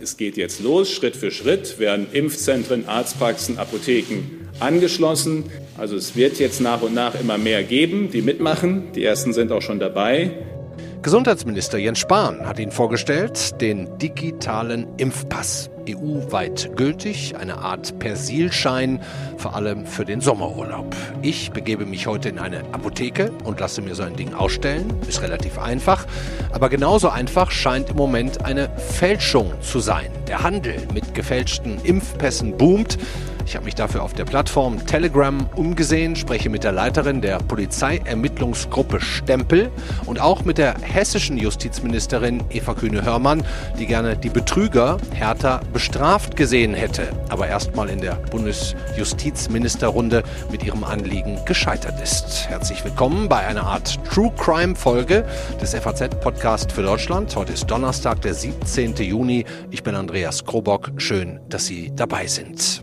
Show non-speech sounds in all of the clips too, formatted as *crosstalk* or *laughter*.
Es geht jetzt los, Schritt für Schritt werden Impfzentren, Arztpraxen, Apotheken angeschlossen. Also es wird jetzt nach und nach immer mehr geben, die mitmachen. Die ersten sind auch schon dabei. Gesundheitsminister Jens Spahn hat ihn vorgestellt, den digitalen Impfpass. EU-weit gültig, eine Art Persilschein, vor allem für den Sommerurlaub. Ich begebe mich heute in eine Apotheke und lasse mir so ein Ding ausstellen. Ist relativ einfach, aber genauso einfach scheint im Moment eine Fälschung zu sein. Der Handel mit gefälschten Impfpässen boomt. Ich habe mich dafür auf der Plattform Telegram umgesehen, spreche mit der Leiterin der Polizeiermittlungsgruppe Stempel und auch mit der hessischen Justizministerin Eva Kühne-Hörmann, die gerne die Betrüger härter bestraft gesehen hätte, aber erstmal in der Bundesjustizministerrunde mit ihrem Anliegen gescheitert ist. Herzlich willkommen bei einer Art True Crime Folge des FAZ Podcast für Deutschland. Heute ist Donnerstag, der 17. Juni. Ich bin Andreas Krobock. Schön, dass Sie dabei sind.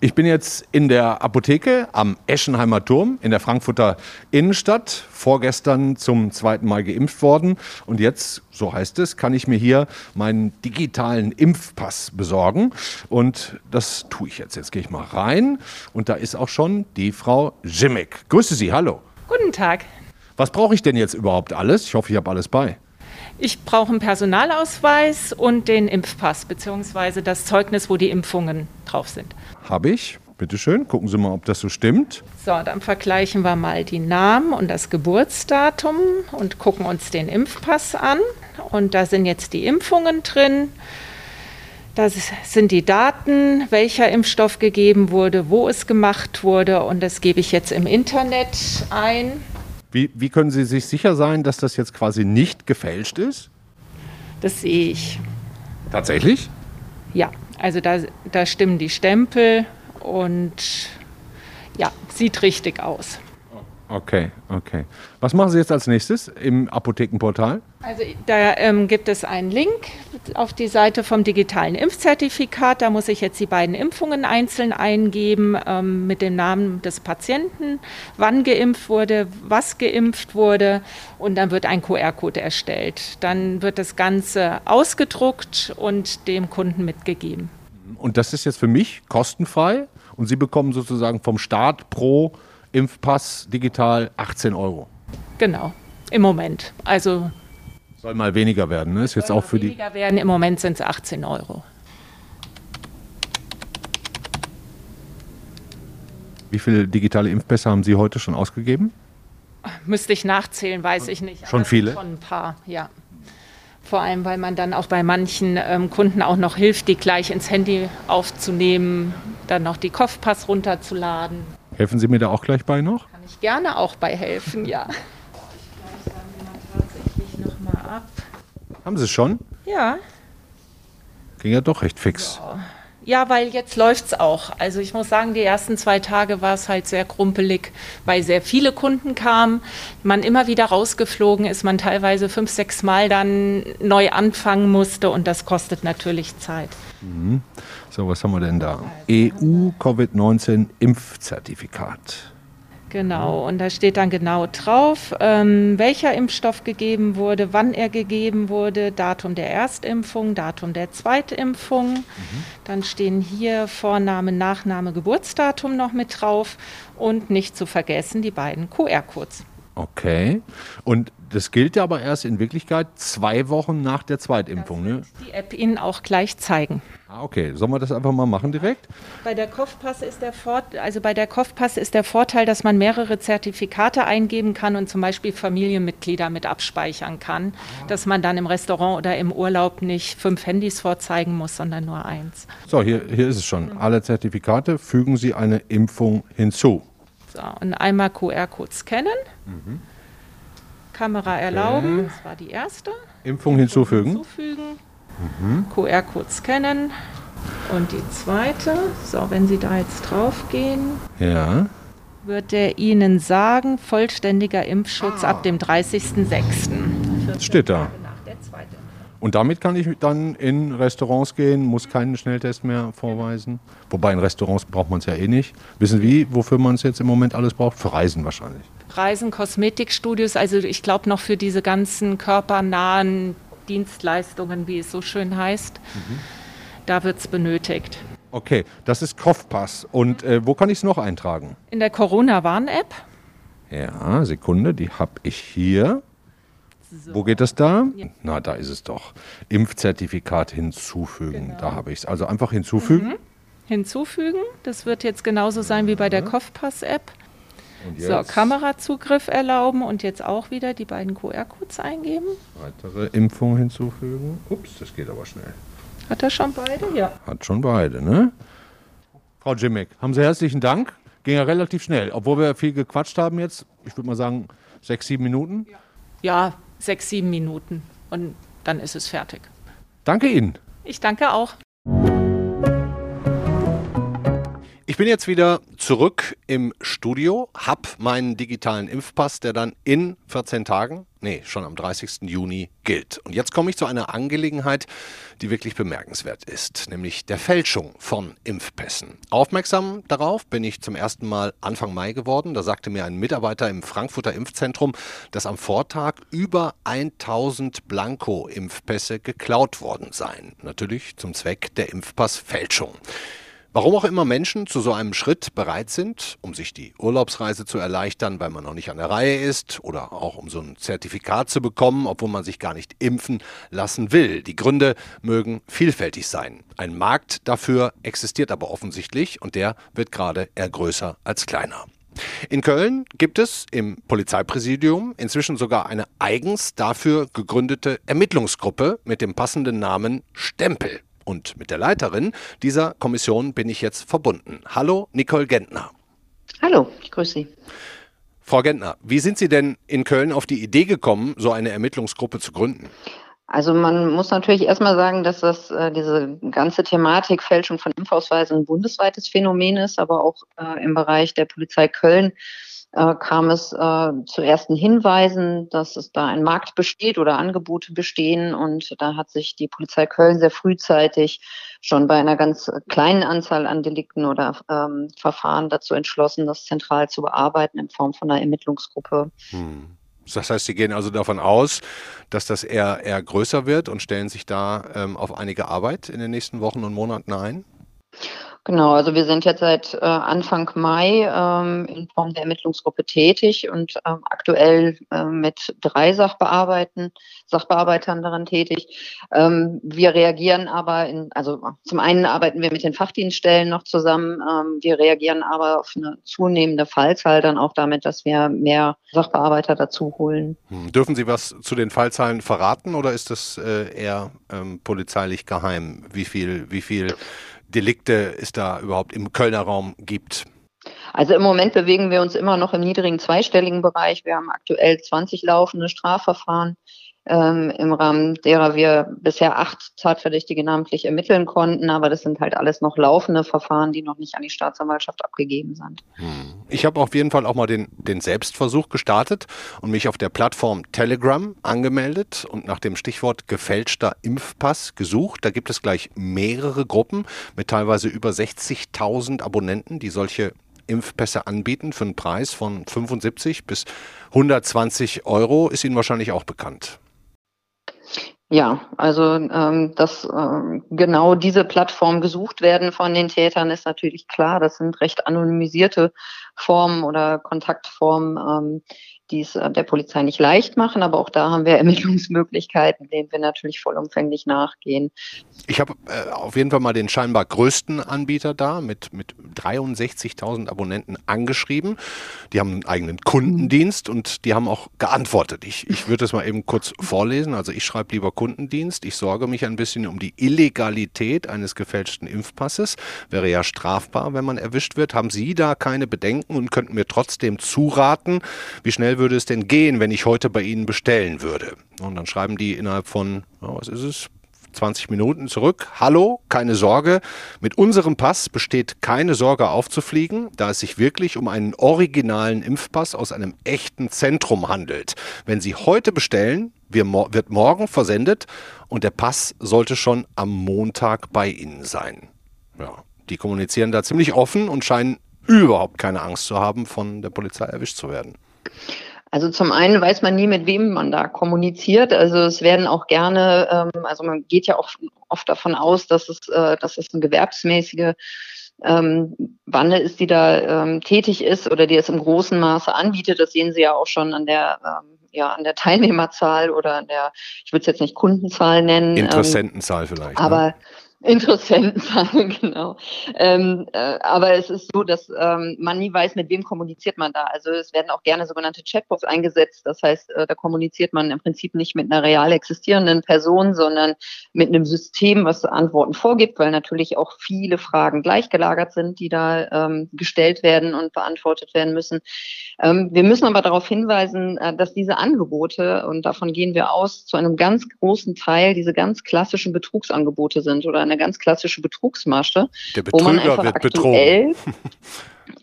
Ich bin jetzt in der Apotheke am Eschenheimer Turm in der Frankfurter Innenstadt. Vorgestern zum zweiten Mal geimpft worden. Und jetzt, so heißt es, kann ich mir hier meinen digitalen Impfpass besorgen. Und das tue ich jetzt. Jetzt gehe ich mal rein. Und da ist auch schon die Frau Jimmick. Grüße Sie, hallo. Guten Tag. Was brauche ich denn jetzt überhaupt alles? Ich hoffe, ich habe alles bei. Ich brauche einen Personalausweis und den Impfpass beziehungsweise das Zeugnis, wo die Impfungen drauf sind. Habe ich. Bitte schön, gucken Sie mal, ob das so stimmt. So, dann vergleichen wir mal die Namen und das Geburtsdatum und gucken uns den Impfpass an. Und da sind jetzt die Impfungen drin. Da sind die Daten, welcher Impfstoff gegeben wurde, wo es gemacht wurde. Und das gebe ich jetzt im Internet ein. Wie, wie können Sie sich sicher sein, dass das jetzt quasi nicht gefälscht ist? Das sehe ich. Tatsächlich? Ja, also da, da stimmen die Stempel und ja, sieht richtig aus. Okay, okay. Was machen Sie jetzt als nächstes im Apothekenportal? Also da ähm, gibt es einen Link auf die Seite vom digitalen Impfzertifikat. Da muss ich jetzt die beiden Impfungen einzeln eingeben ähm, mit dem Namen des Patienten, wann geimpft wurde, was geimpft wurde und dann wird ein QR-Code erstellt. Dann wird das Ganze ausgedruckt und dem Kunden mitgegeben. Und das ist jetzt für mich kostenfrei und Sie bekommen sozusagen vom Staat pro Impfpass digital 18 Euro. Genau, im Moment. Also soll mal weniger werden, ne? Ist jetzt auch für weniger die werden. Im Moment sind es 18 Euro. Wie viele digitale Impfpässe haben Sie heute schon ausgegeben? Müsste ich nachzählen, weiß ich nicht. Schon viele? Schon ein paar, ja. Vor allem, weil man dann auch bei manchen ähm, Kunden auch noch hilft, die gleich ins Handy aufzunehmen, dann noch die Kopfpass runterzuladen. Helfen Sie mir da auch gleich bei noch? Kann ich gerne auch bei helfen, ja. tatsächlich nochmal ab. Haben Sie es schon? Ja. Ging ja doch recht fix. Ja. Ja, weil jetzt läuft es auch. Also ich muss sagen, die ersten zwei Tage war es halt sehr krumpelig, weil sehr viele Kunden kamen, man immer wieder rausgeflogen ist, man teilweise fünf, sechs Mal dann neu anfangen musste und das kostet natürlich Zeit. Mhm. So, was haben wir denn da? EU Covid-19 Impfzertifikat. Genau, und da steht dann genau drauf, ähm, welcher Impfstoff gegeben wurde, wann er gegeben wurde, Datum der Erstimpfung, Datum der Zweitimpfung. Mhm. Dann stehen hier Vorname, Nachname, Geburtsdatum noch mit drauf und nicht zu vergessen die beiden QR-Codes. Okay. Und das gilt ja aber erst in Wirklichkeit zwei Wochen nach der Zweitimpfung. Das ne? die App Ihnen auch gleich zeigen. Ah, okay, sollen wir das einfach mal machen direkt? Bei der Kopfpass ist der Fort also bei der Kopfpass ist der Vorteil, dass man mehrere Zertifikate eingeben kann und zum Beispiel Familienmitglieder mit abspeichern kann, dass man dann im Restaurant oder im Urlaub nicht fünf Handys vorzeigen muss, sondern nur eins. So, hier, hier ist es schon. Alle Zertifikate fügen Sie eine Impfung hinzu. So, und einmal QR-Code scannen. Mhm. Kamera erlauben, das war die erste. Impfung hinzufügen. hinzufügen. Mhm. QR-Code scannen. Und die zweite, so, wenn Sie da jetzt drauf gehen, ja. wird er Ihnen sagen, vollständiger Impfschutz ah. ab dem 30.06. Steht da. Und damit kann ich dann in Restaurants gehen, muss keinen Schnelltest mehr vorweisen. Wobei in Restaurants braucht man es ja eh nicht. Wissen Sie, wofür man es jetzt im Moment alles braucht? Für Reisen wahrscheinlich. Reisen, Kosmetikstudios, also ich glaube noch für diese ganzen körpernahen Dienstleistungen, wie es so schön heißt. Mhm. Da wird es benötigt. Okay, das ist Kopfpass. Und äh, wo kann ich es noch eintragen? In der Corona-Warn-App. Ja, Sekunde, die habe ich hier. So. Wo geht das da? Ja. Na, da ist es doch. Impfzertifikat hinzufügen. Genau. Da habe ich es. Also einfach hinzufügen. Mhm. Hinzufügen. Das wird jetzt genauso sein wie bei der Kopfpass-App. So, Kamerazugriff erlauben und jetzt auch wieder die beiden QR-Codes eingeben. Weitere Impfung hinzufügen. Ups, das geht aber schnell. Hat er schon beide? Ja. Hat schon beide, ne? Frau Jimmick, haben Sie herzlichen Dank. Ging ja relativ schnell, obwohl wir viel gequatscht haben jetzt. Ich würde mal sagen, sechs, sieben Minuten. Ja, sechs, sieben Minuten. Und dann ist es fertig. Danke Ihnen. Ich danke auch. Bin jetzt wieder zurück im Studio, habe meinen digitalen Impfpass, der dann in 14 Tagen, nee, schon am 30. Juni gilt. Und jetzt komme ich zu einer Angelegenheit, die wirklich bemerkenswert ist, nämlich der Fälschung von Impfpässen. Aufmerksam darauf bin ich zum ersten Mal Anfang Mai geworden. Da sagte mir ein Mitarbeiter im Frankfurter Impfzentrum, dass am Vortag über 1000 Blanko-Impfpässe geklaut worden seien. Natürlich zum Zweck der Impfpassfälschung. Warum auch immer Menschen zu so einem Schritt bereit sind, um sich die Urlaubsreise zu erleichtern, weil man noch nicht an der Reihe ist oder auch um so ein Zertifikat zu bekommen, obwohl man sich gar nicht impfen lassen will. Die Gründe mögen vielfältig sein. Ein Markt dafür existiert aber offensichtlich und der wird gerade eher größer als kleiner. In Köln gibt es im Polizeipräsidium inzwischen sogar eine eigens dafür gegründete Ermittlungsgruppe mit dem passenden Namen Stempel. Und mit der Leiterin dieser Kommission bin ich jetzt verbunden. Hallo, Nicole Gentner. Hallo, ich grüße Sie. Frau Gentner, wie sind Sie denn in Köln auf die Idee gekommen, so eine Ermittlungsgruppe zu gründen? Also man muss natürlich erstmal sagen, dass das äh, diese ganze Thematik Fälschung von Impfausweisen ein bundesweites Phänomen ist, aber auch äh, im Bereich der Polizei Köln äh, kam es äh, zu ersten Hinweisen, dass es da ein Markt besteht oder Angebote bestehen. Und da hat sich die Polizei Köln sehr frühzeitig schon bei einer ganz kleinen Anzahl an Delikten oder ähm, Verfahren dazu entschlossen, das zentral zu bearbeiten in Form von einer Ermittlungsgruppe. Hm. Das heißt, Sie gehen also davon aus, dass das eher, eher größer wird und stellen sich da ähm, auf einige Arbeit in den nächsten Wochen und Monaten ein? Genau, also wir sind jetzt seit äh, Anfang Mai ähm, in Form der Ermittlungsgruppe tätig und ähm, aktuell äh, mit drei Sachbearbeiten, Sachbearbeitern daran tätig. Ähm, wir reagieren aber, in, also zum einen arbeiten wir mit den Fachdienststellen noch zusammen, ähm, wir reagieren aber auf eine zunehmende Fallzahl dann auch damit, dass wir mehr Sachbearbeiter dazu holen. Hm. Dürfen Sie was zu den Fallzahlen verraten oder ist das äh, eher ähm, polizeilich geheim? Wie viel, wie viel Delikte es da überhaupt im Kölner Raum gibt? Also im Moment bewegen wir uns immer noch im niedrigen zweistelligen Bereich. Wir haben aktuell 20 laufende Strafverfahren ähm, im Rahmen derer wir bisher acht Tatverdächtige namentlich ermitteln konnten. Aber das sind halt alles noch laufende Verfahren, die noch nicht an die Staatsanwaltschaft abgegeben sind. Hm. Ich habe auf jeden Fall auch mal den, den Selbstversuch gestartet und mich auf der Plattform Telegram angemeldet und nach dem Stichwort gefälschter Impfpass gesucht. Da gibt es gleich mehrere Gruppen mit teilweise über 60.000 Abonnenten, die solche Impfpässe anbieten für einen Preis von 75 bis 120 Euro, ist Ihnen wahrscheinlich auch bekannt. Ja, also ähm, dass ähm, genau diese Plattformen gesucht werden von den Tätern, ist natürlich klar. Das sind recht anonymisierte Formen oder Kontaktformen, ähm, die es äh, der Polizei nicht leicht machen, aber auch da haben wir *laughs* Ermittlungsmöglichkeiten, denen wir natürlich vollumfänglich nachgehen. Ich habe äh, auf jeden Fall mal den scheinbar größten Anbieter da mit, mit 63.000 Abonnenten angeschrieben. Die haben einen eigenen Kundendienst und die haben auch geantwortet. Ich, ich würde es mal eben kurz *laughs* vorlesen. Also ich schreibe lieber Kundendienst. Ich sorge mich ein bisschen um die Illegalität eines gefälschten Impfpasses. Wäre ja strafbar, wenn man erwischt wird. Haben Sie da keine Bedenken und könnten mir trotzdem zuraten? Wie schnell würde es denn gehen, wenn ich heute bei Ihnen bestellen würde? Und dann schreiben die innerhalb von, was ist es, 20 Minuten zurück. Hallo, keine Sorge. Mit unserem Pass besteht keine Sorge aufzufliegen, da es sich wirklich um einen originalen Impfpass aus einem echten Zentrum handelt. Wenn Sie heute bestellen, wird morgen versendet und der Pass sollte schon am Montag bei Ihnen sein. Ja, die kommunizieren da ziemlich offen und scheinen überhaupt keine Angst zu haben, von der Polizei erwischt zu werden. Also zum einen weiß man nie, mit wem man da kommuniziert. Also es werden auch gerne, ähm, also man geht ja auch oft davon aus, dass es, äh, dass es eine gewerbsmäßige ähm, Bande ist, die da ähm, tätig ist oder die es im großen Maße anbietet. Das sehen Sie ja auch schon an der ähm, ja an der *laughs* Teilnehmerzahl oder an der, ich würde es jetzt nicht Kundenzahl nennen. Ähm, Interessentenzahl vielleicht. Aber ne? Interessentenzahl, *laughs* genau. Ähm, äh, aber es ist so, dass ähm, man nie weiß, mit wem kommuniziert man da. Also es werden auch gerne sogenannte Chatbots eingesetzt. Das heißt, äh, da kommuniziert man im Prinzip nicht mit einer real existierenden Person, sondern mit einem System, was Antworten vorgibt, weil natürlich auch viele Fragen gleichgelagert sind, die da ähm, gestellt werden und beantwortet werden müssen. Ähm, wir müssen aber darauf hinweisen, äh, dass diese Angebote, und davon gehen wir aus, zu einem ganz großen Teil diese ganz klassischen Betrugsangebote sind oder eine ganz klassische Betrugsmasche. Der Betrüger wird betrogen. *laughs*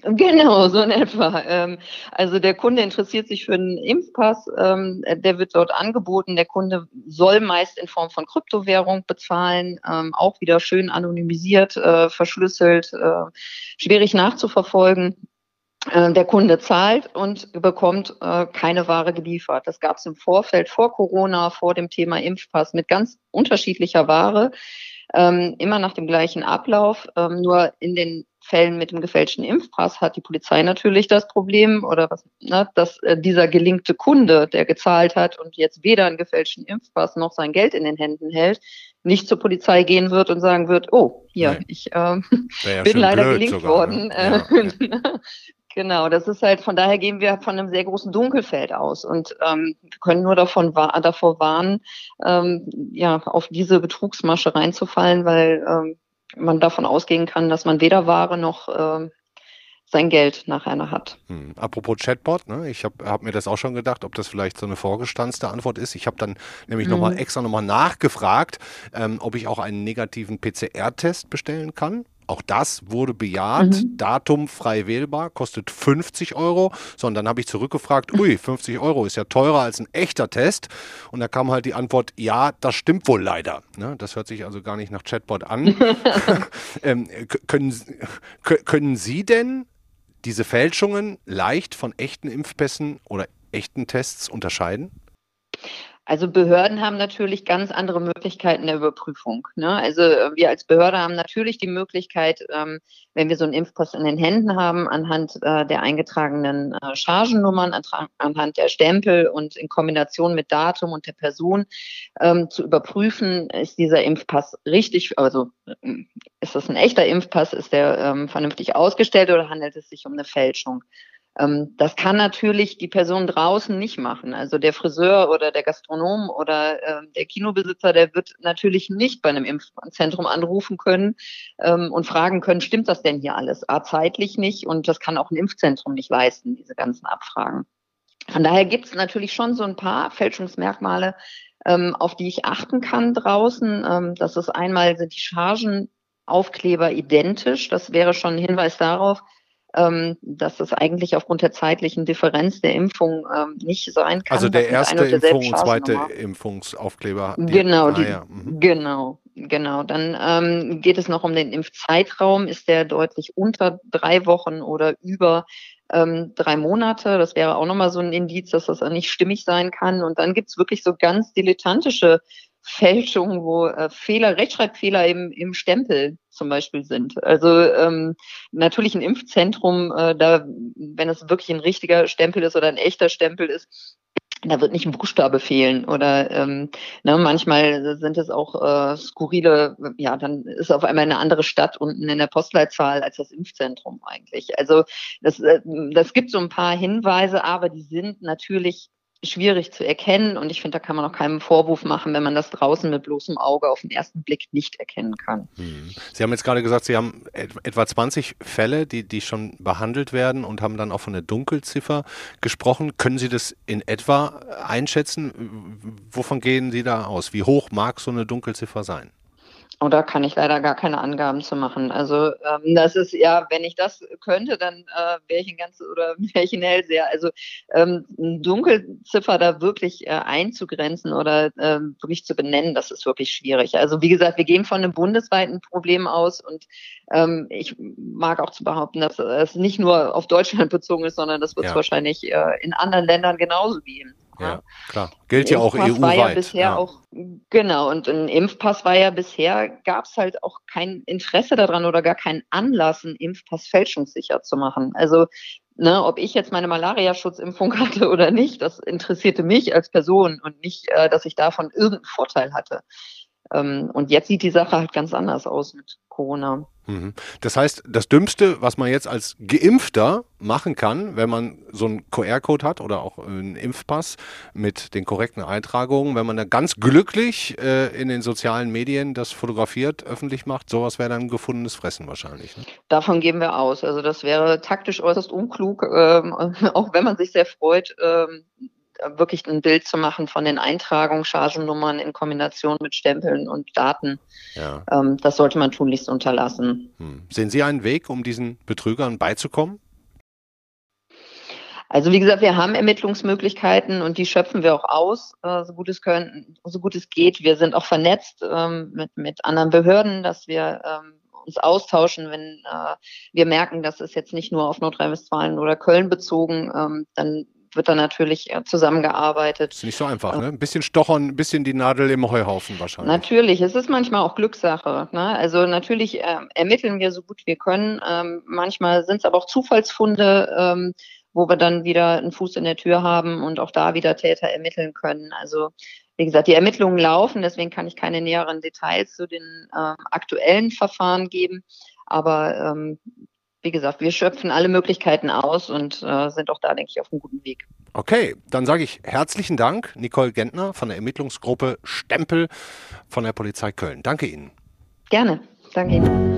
Genau, so in etwa. Ähm, also der Kunde interessiert sich für einen Impfpass, ähm, der wird dort angeboten. Der Kunde soll meist in Form von Kryptowährung bezahlen, ähm, auch wieder schön anonymisiert, äh, verschlüsselt, äh, schwierig nachzuverfolgen. Äh, der Kunde zahlt und bekommt keine Ware geliefert. Das gab es im Vorfeld vor Corona, vor dem Thema Impfpass mit ganz unterschiedlicher Ware ähm, immer nach dem gleichen Ablauf. Ähm, nur in den Fällen mit dem gefälschten Impfpass hat die Polizei natürlich das Problem oder was, ne, dass äh, dieser gelinkte Kunde, der gezahlt hat und jetzt weder einen gefälschten Impfpass noch sein Geld in den Händen hält, nicht zur Polizei gehen wird und sagen wird, oh, hier, nee. ich äh, ja bin leider gelinkt sogar, worden. Ne? Ja, ja. Genau, das ist halt, von daher gehen wir von einem sehr großen Dunkelfeld aus und ähm, können nur davon davor warnen, ähm, ja, auf diese Betrugsmasche reinzufallen, weil ähm, man davon ausgehen kann, dass man weder Ware noch ähm, sein Geld nachher hat. Hm. Apropos Chatbot, ne? ich habe hab mir das auch schon gedacht, ob das vielleicht so eine vorgestanzte Antwort ist. Ich habe dann nämlich mhm. nochmal extra nochmal nachgefragt, ähm, ob ich auch einen negativen PCR-Test bestellen kann. Auch das wurde bejaht. Mhm. Datum frei wählbar, kostet 50 Euro. So, und dann habe ich zurückgefragt, ui, 50 Euro ist ja teurer als ein echter Test. Und da kam halt die Antwort, ja, das stimmt wohl leider. Ne? Das hört sich also gar nicht nach Chatbot an. *laughs* ähm, können, können Sie denn diese Fälschungen leicht von echten Impfpässen oder echten Tests unterscheiden? Also Behörden haben natürlich ganz andere Möglichkeiten der Überprüfung. Ne? Also äh, wir als Behörde haben natürlich die Möglichkeit, ähm, wenn wir so einen Impfpass in den Händen haben, anhand äh, der eingetragenen äh, Chargennummern, anhand der Stempel und in Kombination mit Datum und der Person ähm, zu überprüfen, ist dieser Impfpass richtig, also äh, ist das ein echter Impfpass, ist der ähm, vernünftig ausgestellt oder handelt es sich um eine Fälschung? Ähm, das kann natürlich die Person draußen nicht machen. Also der Friseur oder der Gastronom oder äh, der Kinobesitzer, der wird natürlich nicht bei einem Impfzentrum anrufen können ähm, und fragen können, stimmt das denn hier alles? A, zeitlich nicht und das kann auch ein Impfzentrum nicht leisten, diese ganzen Abfragen. Von daher gibt es natürlich schon so ein paar Fälschungsmerkmale, ähm, auf die ich achten kann draußen. Ähm, das ist einmal sind die Chargenaufkleber identisch. Das wäre schon ein Hinweis darauf, ähm, dass das eigentlich aufgrund der zeitlichen Differenz der Impfung ähm, nicht sein kann. Also der erste Impfung und zweite Impfungsaufkleber. Die, genau, ah, die, ja. mhm. genau, genau. Dann ähm, geht es noch um den Impfzeitraum. Ist der deutlich unter drei Wochen oder über ähm, drei Monate? Das wäre auch nochmal so ein Indiz, dass das nicht stimmig sein kann. Und dann gibt's wirklich so ganz dilettantische Fälschungen, wo äh, Fehler, Rechtschreibfehler im, im Stempel zum Beispiel sind. Also ähm, natürlich ein Impfzentrum, äh, da, wenn es wirklich ein richtiger Stempel ist oder ein echter Stempel ist, da wird nicht ein Buchstabe fehlen oder ähm, ne, manchmal sind es auch äh, skurrile, ja, dann ist auf einmal eine andere Stadt unten in der Postleitzahl als das Impfzentrum eigentlich. Also das, äh, das gibt so ein paar Hinweise, aber die sind natürlich schwierig zu erkennen und ich finde, da kann man auch keinen Vorwurf machen, wenn man das draußen mit bloßem Auge auf den ersten Blick nicht erkennen kann. Hm. Sie haben jetzt gerade gesagt, Sie haben etwa 20 Fälle, die, die schon behandelt werden und haben dann auch von der Dunkelziffer gesprochen. Können Sie das in etwa einschätzen? Wovon gehen Sie da aus? Wie hoch mag so eine Dunkelziffer sein? Da kann ich leider gar keine Angaben zu machen. Also ähm, das ist ja, wenn ich das könnte, dann äh, wäre ich ein ganz oder *laughs* wäre ich ein Hellseher. Also ähm, Dunkelziffer da wirklich äh, einzugrenzen oder äh, wirklich zu benennen, das ist wirklich schwierig. Also wie gesagt, wir gehen von einem bundesweiten Problem aus und ähm, ich mag auch zu behaupten, dass es nicht nur auf Deutschland *laughs* bezogen ist, sondern das wird es ja. wahrscheinlich äh, in anderen Ländern genauso geben. Ja, klar. Gilt ja auch EU-weit. War ja bisher ja. auch, genau, und ein Impfpass war ja bisher, gab es halt auch kein Interesse daran oder gar keinen Anlass, einen Impfpass fälschungssicher zu machen. Also, ne, ob ich jetzt meine Malaria-Schutzimpfung *laughs* hatte oder nicht, das interessierte mich als Person und nicht, äh, dass ich davon irgendeinen Vorteil hatte. Ähm, und jetzt sieht die Sache halt ganz anders aus mit Corona. Mhm. Das heißt, das Dümmste, was man jetzt als Geimpfter machen kann, wenn man so einen QR-Code hat oder auch einen Impfpass mit den korrekten Eintragungen, wenn man da ganz glücklich äh, in den sozialen Medien das fotografiert, öffentlich macht, sowas wäre dann ein gefundenes Fressen wahrscheinlich. Ne? Davon gehen wir aus. Also das wäre taktisch äußerst unklug, ähm, *laughs* auch wenn man sich sehr freut, ähm, wirklich ein Bild zu machen von den Eintragungen, Chargennummern in Kombination mit Stempeln und Daten. Ja. Ähm, das sollte man tunlichst unterlassen. Hm. Sehen Sie einen Weg, um diesen Betrügern beizukommen? Also wie gesagt, wir haben Ermittlungsmöglichkeiten und die schöpfen wir auch aus, äh, so gut es können, so gut es geht. Wir sind auch vernetzt ähm, mit, mit anderen Behörden, dass wir ähm, uns austauschen, wenn äh, wir merken, dass es jetzt nicht nur auf Nordrhein-Westfalen oder Köln bezogen, ähm, dann wird da natürlich äh, zusammengearbeitet. Ist nicht so einfach, ne? Ein bisschen stochern, ein bisschen die Nadel im Heuhaufen wahrscheinlich. Natürlich, es ist manchmal auch Glückssache. Ne? Also natürlich äh, ermitteln wir so gut wir können. Ähm, manchmal sind es aber auch Zufallsfunde, ähm, wo wir dann wieder einen Fuß in der Tür haben und auch da wieder Täter ermitteln können. Also wie gesagt, die Ermittlungen laufen, deswegen kann ich keine näheren Details zu den ähm, aktuellen Verfahren geben. Aber ähm, wie gesagt, wir schöpfen alle Möglichkeiten aus und äh, sind auch da, denke ich, auf einem guten Weg. Okay, dann sage ich herzlichen Dank, Nicole Gentner von der Ermittlungsgruppe Stempel von der Polizei Köln. Danke Ihnen. Gerne, danke Ihnen.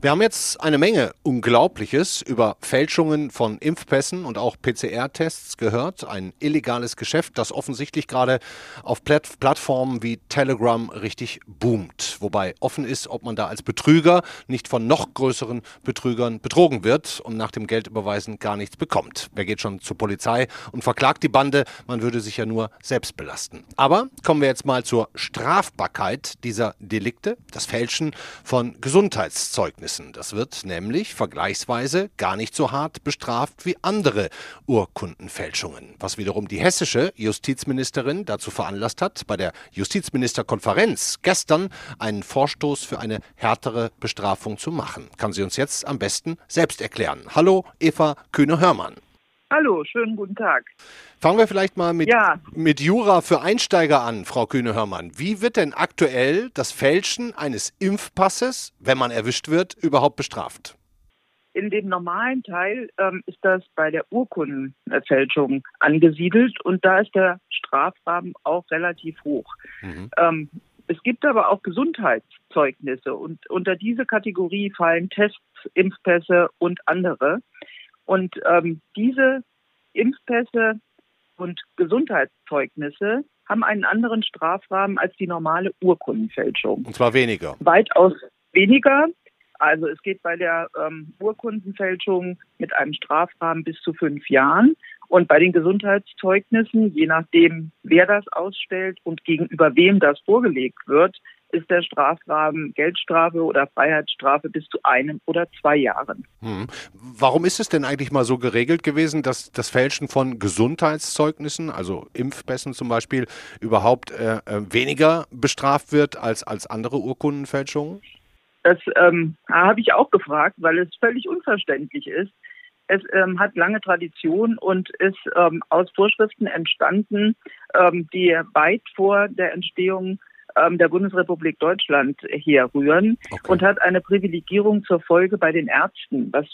Wir haben jetzt eine Menge Unglaubliches über Fälschungen von Impfpässen und auch PCR-Tests gehört. Ein illegales Geschäft, das offensichtlich gerade auf Platt Plattformen wie Telegram richtig boomt. Wobei offen ist, ob man da als Betrüger nicht von noch größeren Betrügern betrogen wird und nach dem Geldüberweisen gar nichts bekommt. Wer geht schon zur Polizei und verklagt die Bande? Man würde sich ja nur selbst belasten. Aber kommen wir jetzt mal zur Strafbarkeit dieser Delikte, das Fälschen von Gesundheitszeugnissen. Ereignissen. Das wird nämlich vergleichsweise gar nicht so hart bestraft wie andere Urkundenfälschungen, was wiederum die hessische Justizministerin dazu veranlasst hat, bei der Justizministerkonferenz gestern einen Vorstoß für eine härtere Bestrafung zu machen. Kann sie uns jetzt am besten selbst erklären. Hallo, Eva Kühne-Hörmann. Hallo, schönen guten Tag. Fangen wir vielleicht mal mit, ja. mit Jura für Einsteiger an, Frau Kühne-Hörmann. Wie wird denn aktuell das Fälschen eines Impfpasses, wenn man erwischt wird, überhaupt bestraft? In dem normalen Teil ähm, ist das bei der Urkundenfälschung angesiedelt und da ist der Strafrahmen auch relativ hoch. Mhm. Ähm, es gibt aber auch Gesundheitszeugnisse und unter diese Kategorie fallen Tests, Impfpässe und andere. Und ähm, diese Impfpässe und Gesundheitszeugnisse haben einen anderen Strafrahmen als die normale Urkundenfälschung. Und zwar weniger. Weitaus weniger. Also es geht bei der ähm, Urkundenfälschung mit einem Strafrahmen bis zu fünf Jahren. Und bei den Gesundheitszeugnissen, je nachdem, wer das ausstellt und gegenüber wem das vorgelegt wird, ist der Strafrahmen Geldstrafe oder Freiheitsstrafe bis zu einem oder zwei Jahren. Hm. Warum ist es denn eigentlich mal so geregelt gewesen, dass das Fälschen von Gesundheitszeugnissen, also Impfpässen zum Beispiel, überhaupt äh, äh weniger bestraft wird als, als andere Urkundenfälschungen? Das ähm, habe ich auch gefragt, weil es völlig unverständlich ist. Es ähm, hat lange Tradition und ist ähm, aus Vorschriften entstanden, ähm, die weit vor der Entstehung ähm, der Bundesrepublik Deutschland herrühren okay. und hat eine Privilegierung zur Folge bei den Ärzten, was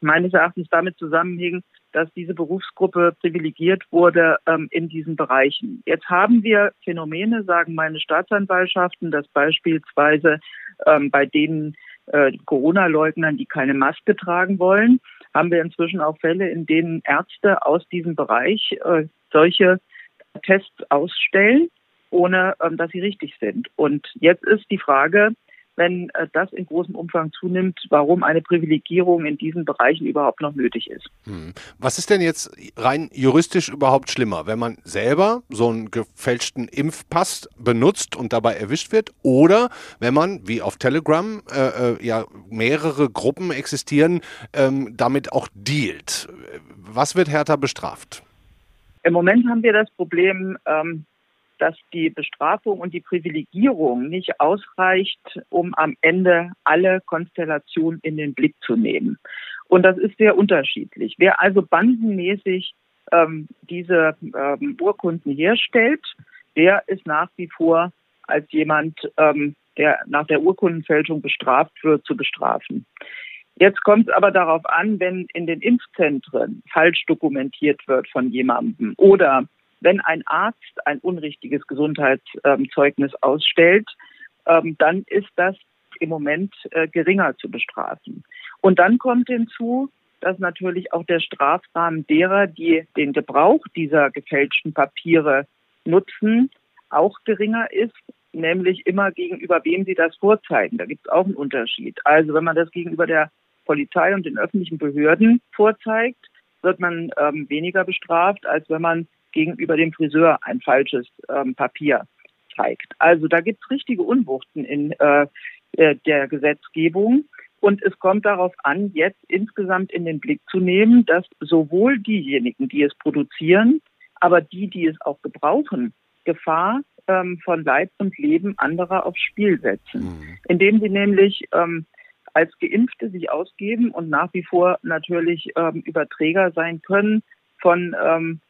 meines Erachtens damit zusammenhängt, dass diese Berufsgruppe privilegiert wurde ähm, in diesen Bereichen. Jetzt haben wir Phänomene, sagen meine Staatsanwaltschaften, dass beispielsweise ähm, bei denen äh, Corona-Leugnern, die keine Maske tragen wollen, haben wir inzwischen auch Fälle, in denen Ärzte aus diesem Bereich äh, solche Tests ausstellen, ohne ähm, dass sie richtig sind. Und jetzt ist die Frage, wenn äh, das in großem Umfang zunimmt, warum eine Privilegierung in diesen Bereichen überhaupt noch nötig ist. Hm. Was ist denn jetzt rein juristisch überhaupt schlimmer, wenn man selber so einen gefälschten Impfpass benutzt und dabei erwischt wird oder wenn man, wie auf Telegram, äh, äh, ja mehrere Gruppen existieren, ähm, damit auch dealt? Was wird härter bestraft? Im Moment haben wir das Problem, ähm, dass die Bestrafung und die Privilegierung nicht ausreicht, um am Ende alle Konstellationen in den Blick zu nehmen. Und das ist sehr unterschiedlich. Wer also bandenmäßig ähm, diese ähm, Urkunden herstellt, der ist nach wie vor als jemand, ähm, der nach der Urkundenfälschung bestraft wird, zu bestrafen. Jetzt kommt es aber darauf an, wenn in den Impfzentren falsch dokumentiert wird von jemandem oder wenn ein Arzt ein unrichtiges Gesundheitszeugnis ausstellt, ähm, dann ist das im Moment äh, geringer zu bestrafen. Und dann kommt hinzu, dass natürlich auch der Strafrahmen derer, die den Gebrauch dieser gefälschten Papiere nutzen, auch geringer ist, nämlich immer gegenüber wem sie das vorzeigen. Da gibt es auch einen Unterschied. Also wenn man das gegenüber der Polizei und den öffentlichen Behörden vorzeigt, wird man ähm, weniger bestraft, als wenn man gegenüber dem Friseur ein falsches ähm, Papier zeigt. Also da gibt es richtige Unwuchten in äh, äh, der Gesetzgebung. Und es kommt darauf an, jetzt insgesamt in den Blick zu nehmen, dass sowohl diejenigen, die es produzieren, aber die, die es auch gebrauchen, Gefahr ähm, von Leib und Leben anderer aufs Spiel setzen, mhm. indem sie nämlich ähm, als Geimpfte sich ausgeben und nach wie vor natürlich ähm, Überträger sein können von ähm,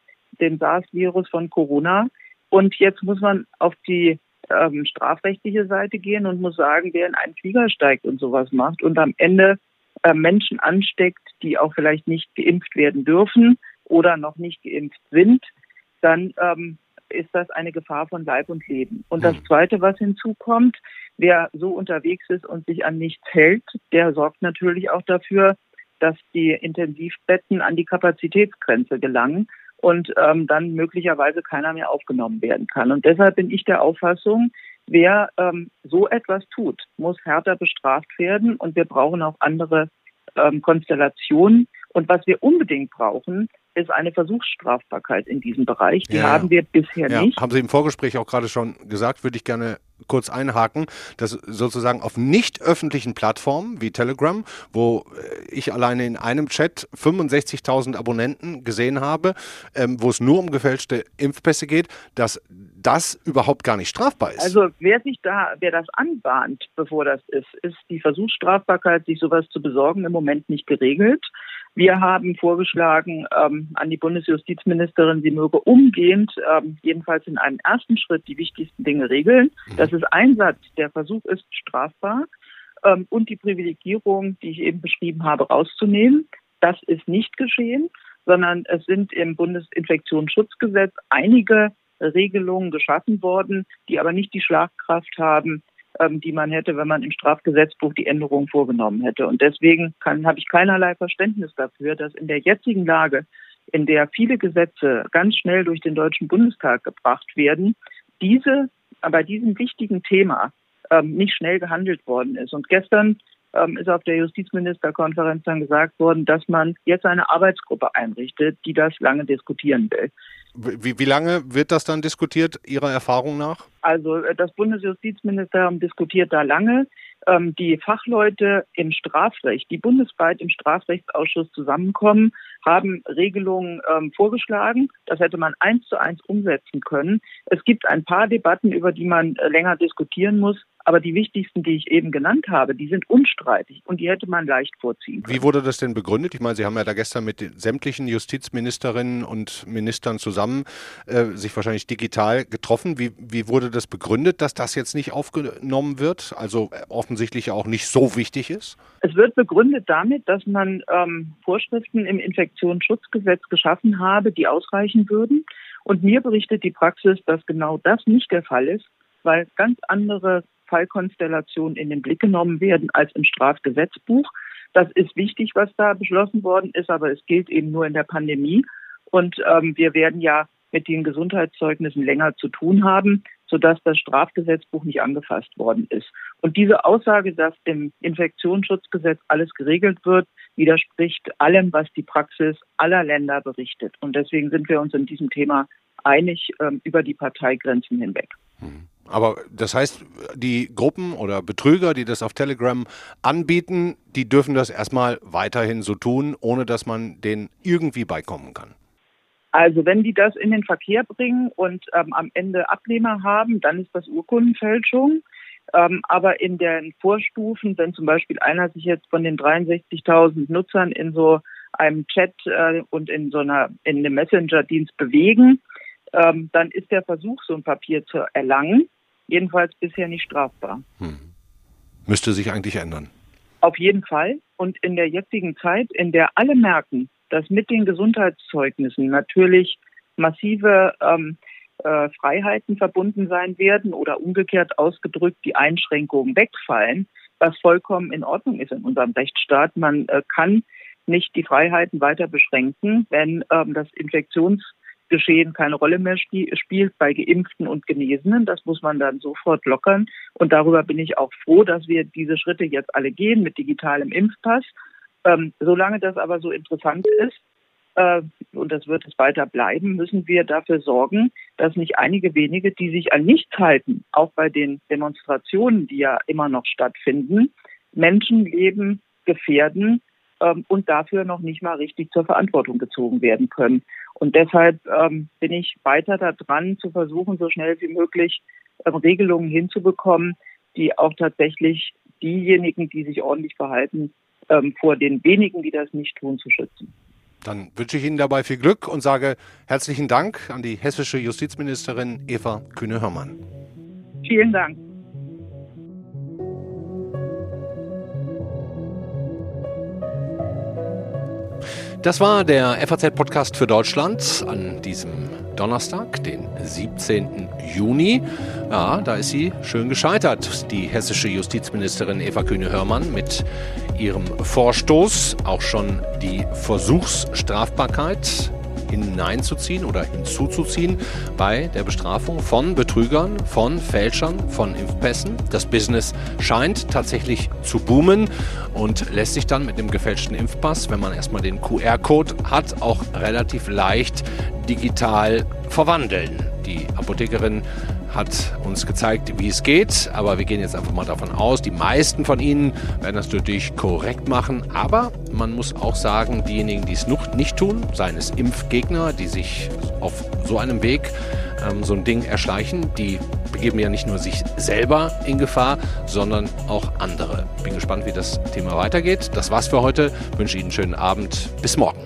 dem SARS-Virus von Corona. Und jetzt muss man auf die ähm, strafrechtliche Seite gehen und muss sagen, wer in einen Flieger steigt und sowas macht und am Ende äh, Menschen ansteckt, die auch vielleicht nicht geimpft werden dürfen oder noch nicht geimpft sind, dann ähm, ist das eine Gefahr von Leib und Leben. Und das hm. Zweite, was hinzukommt, wer so unterwegs ist und sich an nichts hält, der sorgt natürlich auch dafür, dass die Intensivbetten an die Kapazitätsgrenze gelangen und ähm, dann möglicherweise keiner mehr aufgenommen werden kann. Und deshalb bin ich der Auffassung, wer ähm, so etwas tut, muss härter bestraft werden und wir brauchen auch andere ähm, Konstellationen. Und was wir unbedingt brauchen, ist eine Versuchsstrafbarkeit in diesem Bereich. Die ja, haben wir bisher ja, nicht. Haben Sie im Vorgespräch auch gerade schon gesagt, würde ich gerne kurz einhaken, dass sozusagen auf nicht öffentlichen Plattformen wie Telegram, wo äh, ich alleine in einem Chat 65.000 Abonnenten gesehen habe, ähm, wo es nur um gefälschte Impfpässe geht, dass das überhaupt gar nicht strafbar ist. Also wer sich da, wer das anbahnt, bevor das ist, ist die Versuchsstrafbarkeit, sich sowas zu besorgen, im Moment nicht geregelt. Wir haben vorgeschlagen ähm, an die Bundesjustizministerin, sie möge umgehend, ähm, jedenfalls in einem ersten Schritt, die wichtigsten Dinge regeln. Mhm. Das ist Einsatz. Der Versuch ist strafbar. Ähm, und die Privilegierung, die ich eben beschrieben habe, rauszunehmen. Das ist nicht geschehen, sondern es sind im Bundesinfektionsschutzgesetz einige Regelungen geschaffen worden, die aber nicht die Schlagkraft haben, ähm, die man hätte, wenn man im Strafgesetzbuch die Änderungen vorgenommen hätte. Und deswegen habe ich keinerlei Verständnis dafür, dass in der jetzigen Lage, in der viele Gesetze ganz schnell durch den Deutschen Bundestag gebracht werden, diese bei diesem wichtigen Thema ähm, nicht schnell gehandelt worden ist. Und gestern ähm, ist auf der Justizministerkonferenz dann gesagt worden, dass man jetzt eine Arbeitsgruppe einrichtet, die das lange diskutieren will. Wie, wie lange wird das dann diskutiert, Ihrer Erfahrung nach? Also äh, das Bundesjustizministerium diskutiert da lange. Ähm, die Fachleute im Strafrecht, die bundesweit im Strafrechtsausschuss zusammenkommen, haben Regelungen ähm, vorgeschlagen. Das hätte man eins zu eins umsetzen können. Es gibt ein paar Debatten, über die man äh, länger diskutieren muss. Aber die wichtigsten, die ich eben genannt habe, die sind unstreitig und die hätte man leicht vorziehen können. Wie wurde das denn begründet? Ich meine, Sie haben ja da gestern mit sämtlichen Justizministerinnen und Ministern zusammen äh, sich wahrscheinlich digital getroffen. Wie, wie wurde das begründet, dass das jetzt nicht aufgenommen wird? Also äh, offensichtlich auch nicht so wichtig ist? Es wird begründet damit, dass man ähm, Vorschriften im Infektionsschutzgesetz geschaffen habe, die ausreichen würden. Und mir berichtet die Praxis, dass genau das nicht der Fall ist, weil ganz andere Fallkonstellationen in den Blick genommen werden als im Strafgesetzbuch. Das ist wichtig, was da beschlossen worden ist, aber es gilt eben nur in der Pandemie. Und ähm, wir werden ja mit den Gesundheitszeugnissen länger zu tun haben, sodass das Strafgesetzbuch nicht angefasst worden ist. Und diese Aussage, dass im Infektionsschutzgesetz alles geregelt wird, widerspricht allem, was die Praxis aller Länder berichtet. Und deswegen sind wir uns in diesem Thema einig ähm, über die Parteigrenzen hinweg. Mhm. Aber das heißt, die Gruppen oder Betrüger, die das auf Telegram anbieten, die dürfen das erstmal weiterhin so tun, ohne dass man denen irgendwie beikommen kann. Also wenn die das in den Verkehr bringen und ähm, am Ende Abnehmer haben, dann ist das Urkundenfälschung. Ähm, aber in den Vorstufen, wenn zum Beispiel einer sich jetzt von den 63.000 Nutzern in so einem Chat äh, und in so einer in einem Messenger-Dienst bewegen, ähm, dann ist der Versuch, so ein Papier zu erlangen, jedenfalls bisher nicht strafbar. Hm. Müsste sich eigentlich ändern. Auf jeden Fall. Und in der jetzigen Zeit, in der alle merken, dass mit den Gesundheitszeugnissen natürlich massive ähm, äh, Freiheiten verbunden sein werden oder umgekehrt ausgedrückt die Einschränkungen wegfallen, was vollkommen in Ordnung ist in unserem Rechtsstaat. Man äh, kann nicht die Freiheiten weiter beschränken, wenn ähm, das Infektions Geschehen keine Rolle mehr spielt bei Geimpften und Genesenen. Das muss man dann sofort lockern. Und darüber bin ich auch froh, dass wir diese Schritte jetzt alle gehen mit digitalem Impfpass. Ähm, solange das aber so interessant ist, äh, und das wird es weiter bleiben, müssen wir dafür sorgen, dass nicht einige wenige, die sich an nichts halten, auch bei den Demonstrationen, die ja immer noch stattfinden, Menschenleben gefährden ähm, und dafür noch nicht mal richtig zur Verantwortung gezogen werden können. Und deshalb ähm, bin ich weiter daran, zu versuchen, so schnell wie möglich ähm, Regelungen hinzubekommen, die auch tatsächlich diejenigen, die sich ordentlich verhalten, ähm, vor den wenigen, die das nicht tun, zu schützen. Dann wünsche ich Ihnen dabei viel Glück und sage herzlichen Dank an die hessische Justizministerin Eva Kühne-Hörmann. Vielen Dank. Das war der FAZ-Podcast für Deutschland an diesem Donnerstag, den 17. Juni. Ja, da ist sie schön gescheitert, die hessische Justizministerin Eva Kühne-Hörmann mit ihrem Vorstoß. Auch schon die Versuchsstrafbarkeit hineinzuziehen oder hinzuzuziehen bei der Bestrafung von Betrügern, von Fälschern, von Impfpässen. Das Business scheint tatsächlich zu boomen und lässt sich dann mit dem gefälschten Impfpass, wenn man erstmal den QR-Code hat, auch relativ leicht digital verwandeln. Die Apothekerin hat uns gezeigt, wie es geht, aber wir gehen jetzt einfach mal davon aus, die meisten von Ihnen werden das natürlich korrekt machen, aber man muss auch sagen, diejenigen, die es noch nicht tun, seien es Impfgegner, die sich auf so einem Weg ähm, so ein Ding erschleichen, die begeben ja nicht nur sich selber in Gefahr, sondern auch andere. Bin gespannt, wie das Thema weitergeht. Das war's für heute. Wünsche Ihnen einen schönen Abend. Bis morgen.